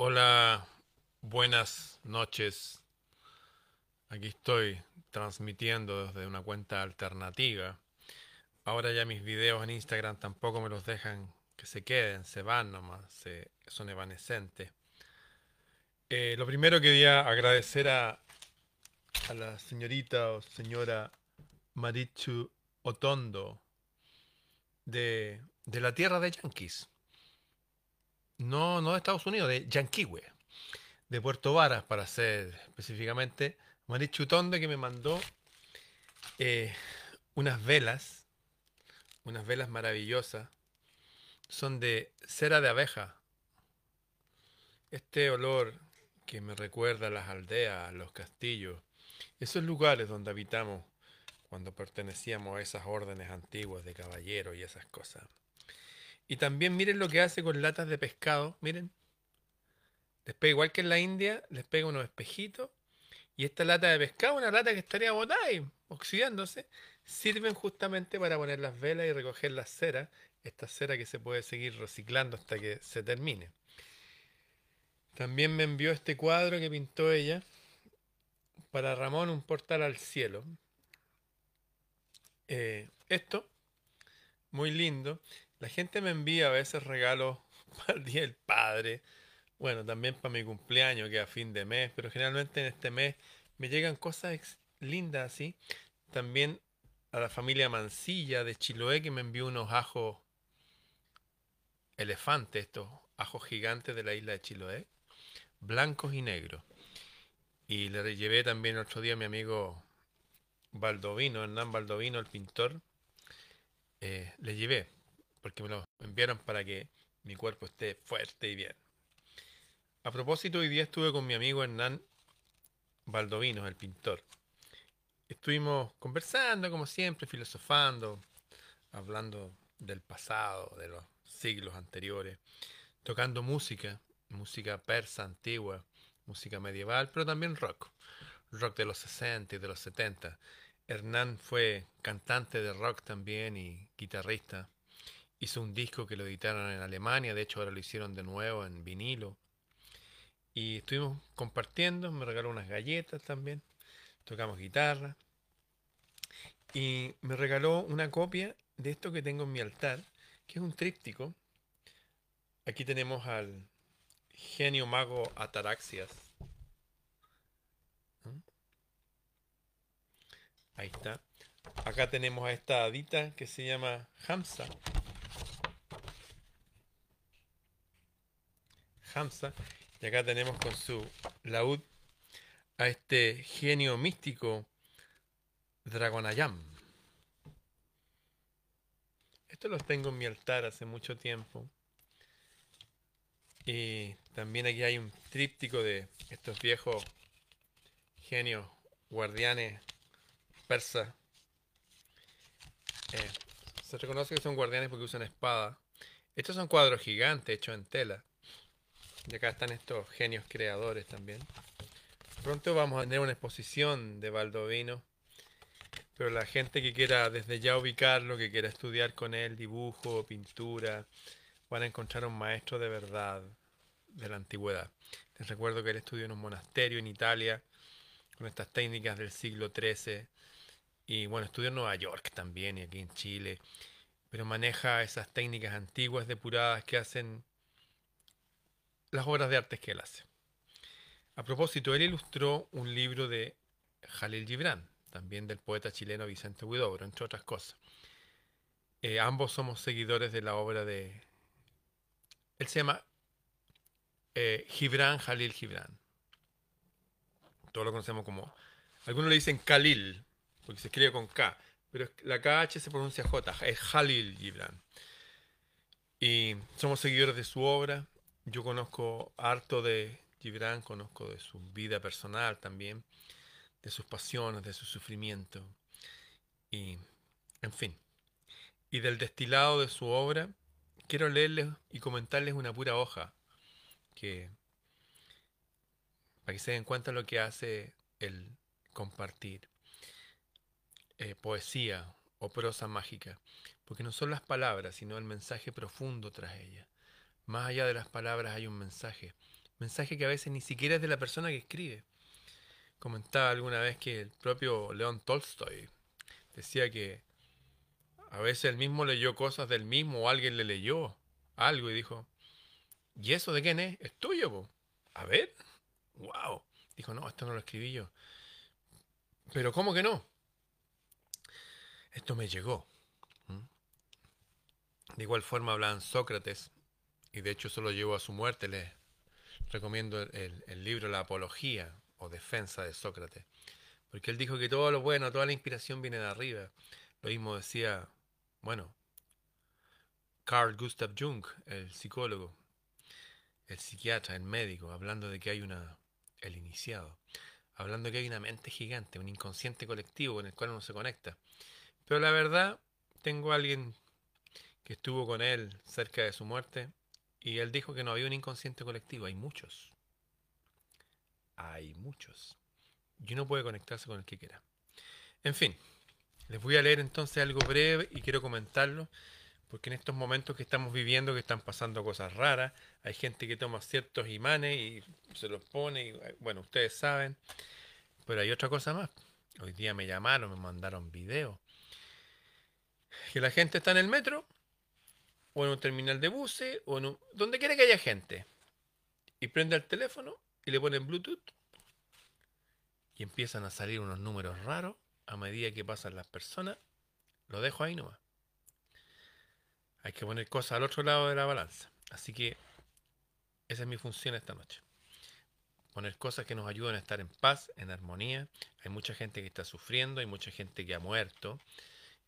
Hola, buenas noches. Aquí estoy transmitiendo desde una cuenta alternativa. Ahora ya mis videos en Instagram tampoco me los dejan que se queden, se van nomás, son evanescentes. Eh, lo primero quería agradecer a, a la señorita o señora Marichu Otondo de, de la tierra de Yankees. No, no de Estados Unidos, de Yanquiwe, de Puerto Varas, para ser específicamente. Marichu Otondo que me mandó eh, unas velas, unas velas maravillosas. Son de cera de abeja. Este olor que me recuerda a las aldeas, a los castillos, esos lugares donde habitamos cuando pertenecíamos a esas órdenes antiguas de caballeros y esas cosas. Y también miren lo que hace con latas de pescado, miren. Les pega igual que en la India, les pega unos espejitos. Y esta lata de pescado, una lata que estaría botada y oxidándose, sirven justamente para poner las velas y recoger la cera, esta cera que se puede seguir reciclando hasta que se termine. También me envió este cuadro que pintó ella para Ramón, un portal al cielo. Eh, esto, muy lindo. La gente me envía a veces regalos para el Día del Padre. Bueno, también para mi cumpleaños, que es a fin de mes. Pero generalmente en este mes me llegan cosas lindas así. También a la familia Mancilla de Chiloé, que me envió unos ajos elefantes, estos ajos gigantes de la isla de Chiloé blancos y negros. Y le llevé también otro día a mi amigo Baldovino, Hernán Baldovino, el pintor. Eh, le llevé, porque me lo enviaron para que mi cuerpo esté fuerte y bien. A propósito, hoy día estuve con mi amigo Hernán Baldovino, el pintor. Estuvimos conversando, como siempre, filosofando, hablando del pasado, de los siglos anteriores, tocando música música persa antigua, música medieval, pero también rock, rock de los 60 y de los 70. Hernán fue cantante de rock también y guitarrista. Hizo un disco que lo editaron en Alemania, de hecho ahora lo hicieron de nuevo en vinilo. Y estuvimos compartiendo, me regaló unas galletas también, tocamos guitarra. Y me regaló una copia de esto que tengo en mi altar, que es un tríptico. Aquí tenemos al, genio mago Ataraxias. ¿Mm? Ahí está. Acá tenemos a esta hadita que se llama Hamza. Y acá tenemos con su laúd a este genio místico Dragonayam. Esto los tengo en mi altar hace mucho tiempo. Y también aquí hay un tríptico de estos viejos genios guardianes persas. Eh, se reconoce que son guardianes porque usan espada. Estos son cuadros gigantes hechos en tela. Y acá están estos genios creadores también. Pronto vamos a tener una exposición de Baldovino. Pero la gente que quiera desde ya ubicarlo, que quiera estudiar con él dibujo, pintura, van a encontrar un maestro de verdad de la antigüedad. Les recuerdo que él estudió en un monasterio en Italia con estas técnicas del siglo XIII y bueno, estudió en Nueva York también y aquí en Chile, pero maneja esas técnicas antiguas depuradas que hacen las obras de arte que él hace. A propósito, él ilustró un libro de Jalil Gibran, también del poeta chileno Vicente Huidobro, entre otras cosas. Eh, ambos somos seguidores de la obra de... Él se llama eh, Gibran Jalil Gibran. Todos lo conocemos como. Algunos le dicen Khalil, porque se escribe con K, pero la KH se pronuncia J, es Jalil Gibran. Y somos seguidores de su obra. Yo conozco harto de Gibran, conozco de su vida personal también, de sus pasiones, de su sufrimiento. Y, en fin. Y del destilado de su obra, quiero leerles y comentarles una pura hoja que para que se den cuenta lo que hace el compartir eh, poesía o prosa mágica, porque no son las palabras, sino el mensaje profundo tras ella. Más allá de las palabras hay un mensaje, Mensaje que a veces ni siquiera es de la persona que escribe. Comentaba alguna vez que el propio León Tolstoy decía que a veces él mismo leyó cosas del mismo o alguien le leyó algo y dijo, ¿y eso de quién es? Es tuyo. A ver. Wow. Dijo, no, esto no lo escribí yo. Pero ¿cómo que no? Esto me llegó. De igual forma hablan Sócrates, y de hecho eso lo llevó a su muerte. Les recomiendo el, libro La Apología o Defensa de Sócrates. Porque él dijo que todo lo bueno, toda la inspiración viene de arriba. Lo mismo decía, bueno, Carl Gustav Jung, el psicólogo, el psiquiatra, el médico, hablando de que hay una, el iniciado, hablando de que hay una mente gigante, un inconsciente colectivo con el cual uno se conecta. Pero la verdad, tengo a alguien que estuvo con él cerca de su muerte y él dijo que no había un inconsciente colectivo, hay muchos. Hay muchos. Y uno puede conectarse con el que quiera. En fin, les voy a leer entonces algo breve y quiero comentarlo porque en estos momentos que estamos viviendo, que están pasando cosas raras, hay gente que toma ciertos imanes y se los pone, y, bueno, ustedes saben, pero hay otra cosa más. Hoy día me llamaron, me mandaron videos, que la gente está en el metro, o en un terminal de buses, o en donde quiera que haya gente, y prende el teléfono y le ponen Bluetooth, y empiezan a salir unos números raros a medida que pasan las personas, lo dejo ahí nomás. Hay que poner cosas al otro lado de la balanza. Así que esa es mi función esta noche. Poner cosas que nos ayuden a estar en paz, en armonía. Hay mucha gente que está sufriendo, hay mucha gente que ha muerto.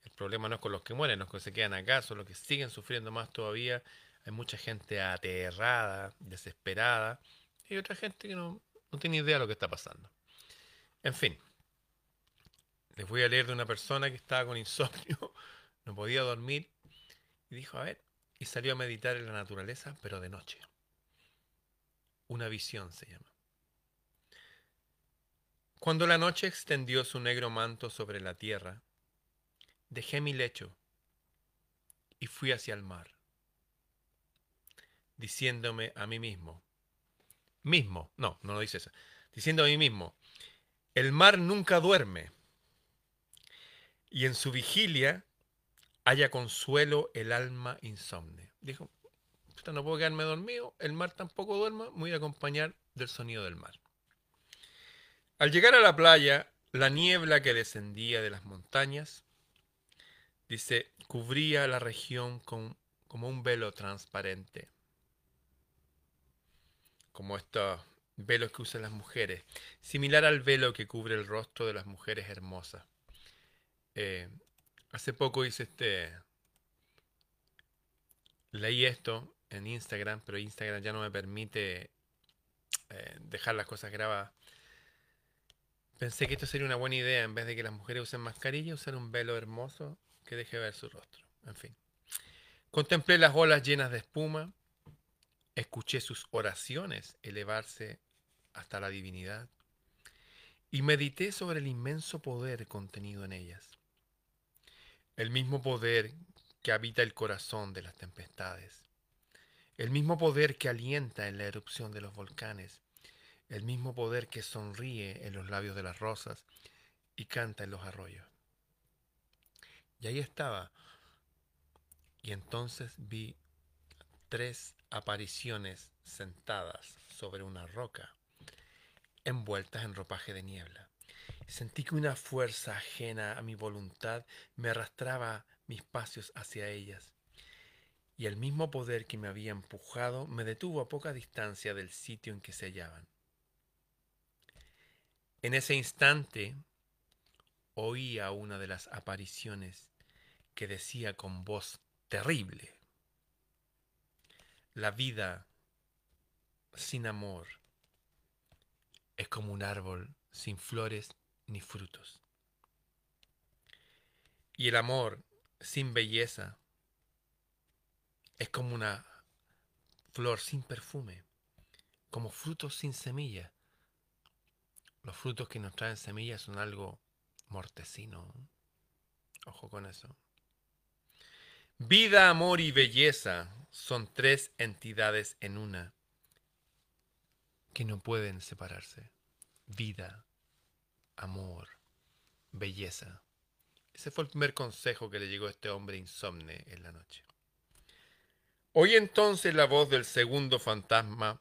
El problema no es con los que mueren, los que se quedan acá, son los que siguen sufriendo más todavía. Hay mucha gente aterrada, desesperada. Y otra gente que no, no tiene idea de lo que está pasando. En fin, les voy a leer de una persona que estaba con insomnio, no podía dormir y dijo, a ver, y salió a meditar en la naturaleza, pero de noche. Una visión se llama. Cuando la noche extendió su negro manto sobre la tierra, dejé mi lecho y fui hacia el mar, diciéndome a mí mismo, mismo, no, no lo dice eso, diciendo a mí mismo, el mar nunca duerme, y en su vigilia haya consuelo el alma insomne. Dijo, no puedo quedarme dormido, el mar tampoco duerma, me voy a acompañar del sonido del mar. Al llegar a la playa, la niebla que descendía de las montañas, dice, cubría la región con, como un velo transparente, como estos velos que usan las mujeres, similar al velo que cubre el rostro de las mujeres hermosas. Eh, Hace poco hice este... Leí esto en Instagram, pero Instagram ya no me permite eh, dejar las cosas grabadas. Pensé que esto sería una buena idea, en vez de que las mujeres usen mascarilla, usar un velo hermoso que deje ver su rostro. En fin. Contemplé las olas llenas de espuma, escuché sus oraciones elevarse hasta la divinidad y medité sobre el inmenso poder contenido en ellas el mismo poder que habita el corazón de las tempestades, el mismo poder que alienta en la erupción de los volcanes, el mismo poder que sonríe en los labios de las rosas y canta en los arroyos. Y ahí estaba. Y entonces vi tres apariciones sentadas sobre una roca, envueltas en ropaje de niebla. Sentí que una fuerza ajena a mi voluntad me arrastraba mis pasos hacia ellas, y el mismo poder que me había empujado me detuvo a poca distancia del sitio en que se hallaban. En ese instante oía una de las apariciones que decía con voz terrible, la vida sin amor es como un árbol sin flores ni frutos. Y el amor sin belleza es como una flor sin perfume, como frutos sin semilla. Los frutos que nos traen semillas son algo mortecino. Ojo con eso. Vida, amor y belleza son tres entidades en una. que no pueden separarse. Vida, amor, belleza. Ese fue el primer consejo que le llegó a este hombre insomne en la noche. Oí entonces la voz del segundo fantasma,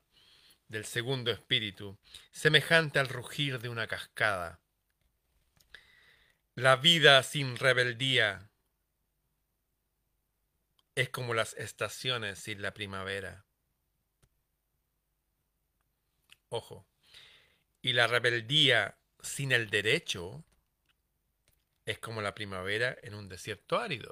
del segundo espíritu, semejante al rugir de una cascada. La vida sin rebeldía es como las estaciones sin la primavera. Ojo. Y la rebeldía sin el derecho es como la primavera en un desierto árido.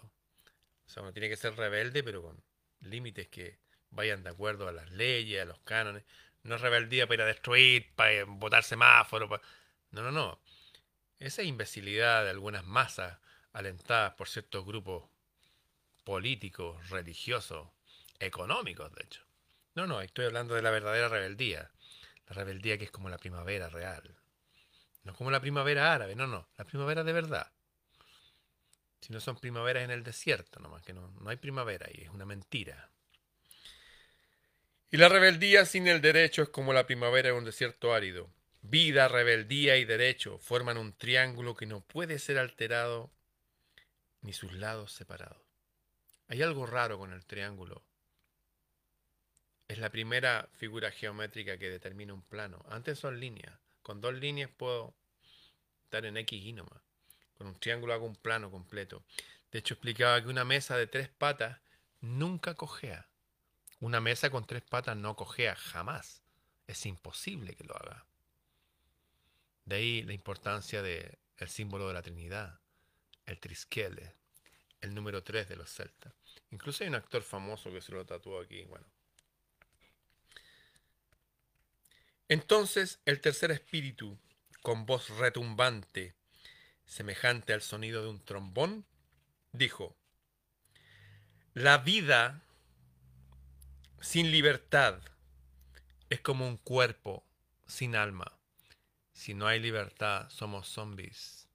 O sea, uno tiene que ser rebelde, pero con límites que vayan de acuerdo a las leyes, a los cánones. No es rebeldía para destruir, para botar semáforos. No, no, no. Esa imbecilidad de algunas masas alentadas por ciertos grupos políticos, religiosos, económicos, de hecho. No, no, estoy hablando de la verdadera rebeldía. La rebeldía que es como la primavera real. No como la primavera árabe, no, no, la primavera de verdad. Si no son primaveras en el desierto, nomás que no, no hay primavera y es una mentira. Y la rebeldía sin el derecho es como la primavera en un desierto árido. Vida, rebeldía y derecho forman un triángulo que no puede ser alterado ni sus lados separados. Hay algo raro con el triángulo es la primera figura geométrica que determina un plano. Antes son líneas. Con dos líneas puedo estar en X y. Con un triángulo hago un plano completo. De hecho, explicaba que una mesa de tres patas nunca cojea. Una mesa con tres patas no cojea jamás. Es imposible que lo haga. De ahí la importancia del símbolo de la Trinidad, el trisquele, el número tres de los celtas. Incluso hay un actor famoso que se lo tatuó aquí. Bueno, Entonces el tercer espíritu, con voz retumbante, semejante al sonido de un trombón, dijo, La vida sin libertad es como un cuerpo sin alma. Si no hay libertad, somos zombies.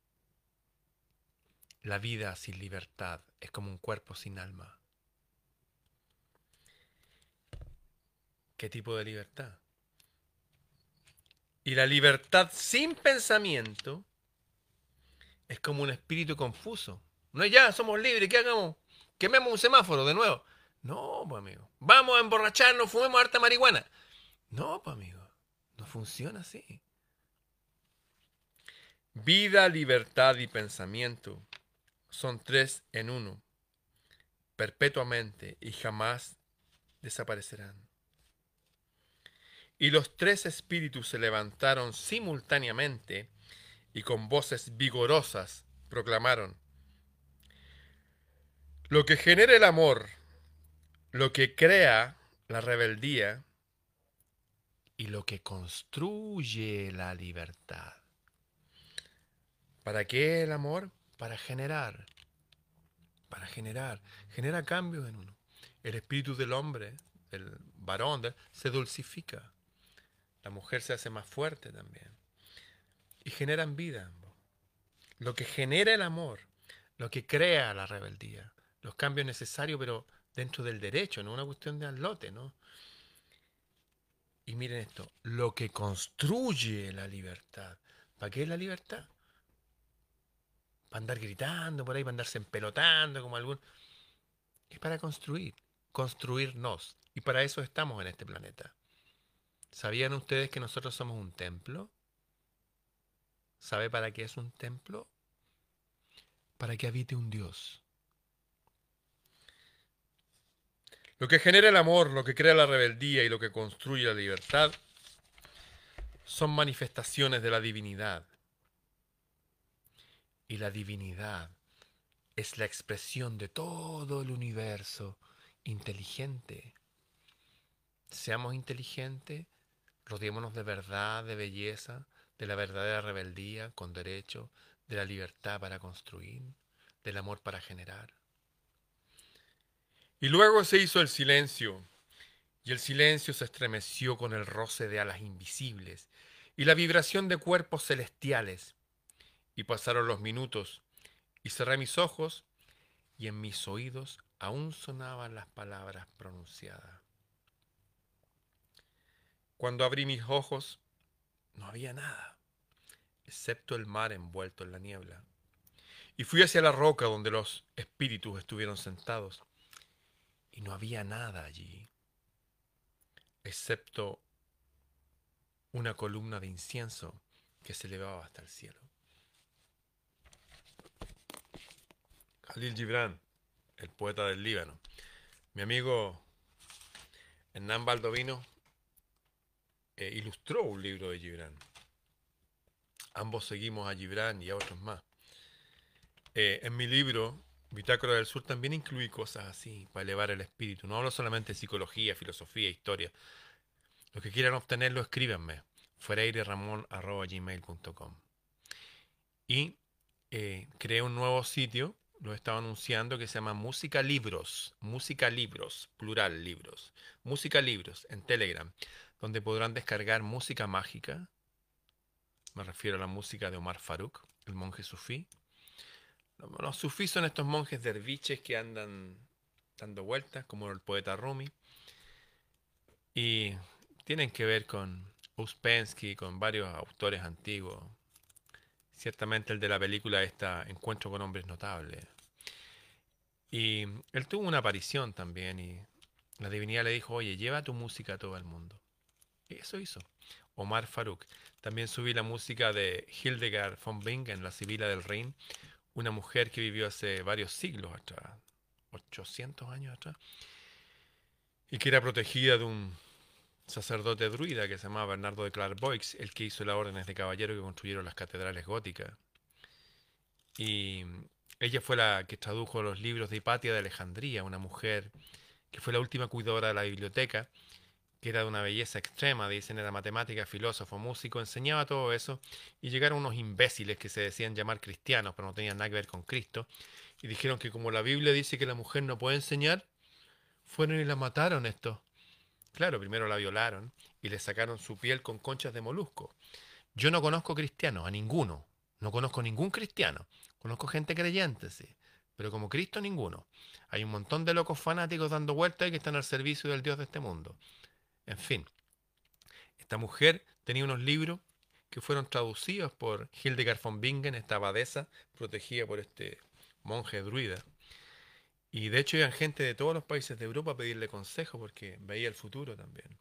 La vida sin libertad es como un cuerpo sin alma. ¿Qué tipo de libertad? Y la libertad sin pensamiento es como un espíritu confuso. No es ya, somos libres, ¿qué hagamos? Quememos un semáforo de nuevo. No, pues amigo. Vamos a emborracharnos, fumemos harta marihuana. No, pues amigo. No funciona así. Vida, libertad y pensamiento son tres en uno, perpetuamente y jamás desaparecerán. Y los tres espíritus se levantaron simultáneamente y con voces vigorosas proclamaron, lo que genera el amor, lo que crea la rebeldía y lo que construye la libertad. ¿Para qué el amor? Para generar, para generar, genera cambios en uno. El espíritu del hombre, el varón, se dulcifica. La mujer se hace más fuerte también. Y generan vida. Lo que genera el amor, lo que crea la rebeldía, los cambios necesarios, pero dentro del derecho, no una cuestión de lote, ¿no? Y miren esto, lo que construye la libertad. ¿Para qué es la libertad? Para andar gritando por ahí, para andarse empelotando como algún... Es para construir, construirnos. Y para eso estamos en este planeta. ¿Sabían ustedes que nosotros somos un templo? ¿Sabe para qué es un templo? Para que habite un Dios. Lo que genera el amor, lo que crea la rebeldía y lo que construye la libertad son manifestaciones de la divinidad. Y la divinidad es la expresión de todo el universo inteligente. Seamos inteligentes Rodeémonos de verdad, de belleza, de la verdadera rebeldía con derecho, de la libertad para construir, del amor para generar. Y luego se hizo el silencio, y el silencio se estremeció con el roce de alas invisibles y la vibración de cuerpos celestiales. Y pasaron los minutos, y cerré mis ojos, y en mis oídos aún sonaban las palabras pronunciadas. Cuando abrí mis ojos, no había nada, excepto el mar envuelto en la niebla. Y fui hacia la roca donde los espíritus estuvieron sentados. Y no había nada allí, excepto una columna de incienso que se elevaba hasta el cielo. Khalil Gibran, el poeta del Líbano. Mi amigo Hernán Baldovino eh, ilustró un libro de Gibran. Ambos seguimos a Gibran y a otros más. Eh, en mi libro, Bitácora del Sur, también incluí cosas así para elevar el espíritu. No hablo solamente de psicología, filosofía, historia. Los que quieran obtenerlo, escríbanme. gmail.com Y eh, creé un nuevo sitio lo he estado anunciando, que se llama Música Libros, Música Libros, plural libros, Música Libros en Telegram, donde podrán descargar música mágica, me refiero a la música de Omar Farouk, el monje sufí. Los sufís son estos monjes derviches que andan dando vueltas, como el poeta Rumi, y tienen que ver con Uspensky, con varios autores antiguos, Ciertamente el de la película está Encuentro con hombres notables. Y él tuvo una aparición también y la divinidad le dijo, oye, lleva tu música a todo el mundo. Y eso hizo. Omar Farouk. También subí la música de Hildegard von Bingen, la Sibila del Rin, una mujer que vivió hace varios siglos atrás, 800 años atrás, y que era protegida de un sacerdote druida que se llamaba Bernardo de Clairvoix, el que hizo las órdenes de caballero que construyeron las catedrales góticas. Y ella fue la que tradujo los libros de Hipatia de Alejandría, una mujer que fue la última cuidadora de la biblioteca, que era de una belleza extrema, dicen, era matemática, filósofo, músico, enseñaba todo eso, y llegaron unos imbéciles que se decían llamar cristianos, pero no tenían nada que ver con Cristo, y dijeron que como la Biblia dice que la mujer no puede enseñar, fueron y la mataron estos Claro, primero la violaron y le sacaron su piel con conchas de molusco. Yo no conozco cristianos, a ninguno. No conozco ningún cristiano. Conozco gente creyente, sí. Pero como Cristo, ninguno. Hay un montón de locos fanáticos dando vueltas y que están al servicio del Dios de este mundo. En fin, esta mujer tenía unos libros que fueron traducidos por Hildegard von Bingen, esta abadesa protegida por este monje druida. Y de hecho iban gente de todos los países de Europa a pedirle consejo porque veía el futuro también.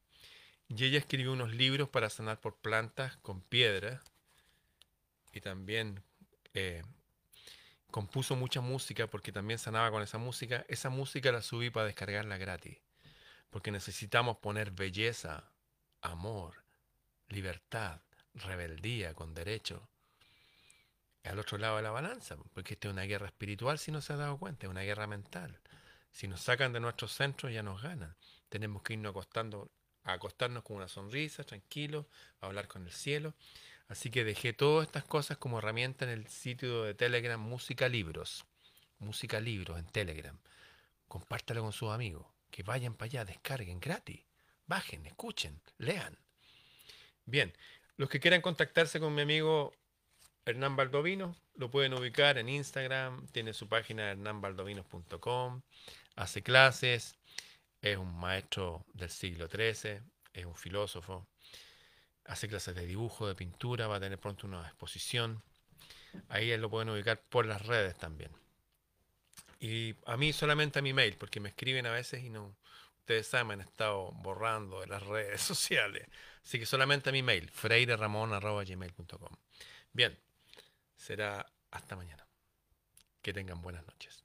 Y ella escribió unos libros para sanar por plantas con piedra y también eh, compuso mucha música porque también sanaba con esa música. Esa música la subí para descargarla gratis porque necesitamos poner belleza, amor, libertad, rebeldía con derecho al otro lado de la balanza, porque esta es una guerra espiritual si no se ha dado cuenta, es una guerra mental. Si nos sacan de nuestros centros ya nos ganan. Tenemos que irnos acostando, a acostarnos con una sonrisa, tranquilo, a hablar con el cielo. Así que dejé todas estas cosas como herramienta en el sitio de Telegram Música Libros. Música Libros en Telegram. Compártalo con sus amigos. Que vayan para allá, descarguen gratis. Bajen, escuchen, lean. Bien, los que quieran contactarse con mi amigo Hernán Baldovino, lo pueden ubicar en Instagram, tiene su página hernanbaldovinos.com, hace clases, es un maestro del siglo XIII, es un filósofo, hace clases de dibujo, de pintura, va a tener pronto una exposición. Ahí lo pueden ubicar por las redes también. Y a mí solamente a mi mail, porque me escriben a veces y no, ustedes saben, me han estado borrando de las redes sociales. Así que solamente a mi mail, freireramon.gmail.com. Bien, será hasta mañana. Que tengan buenas noches.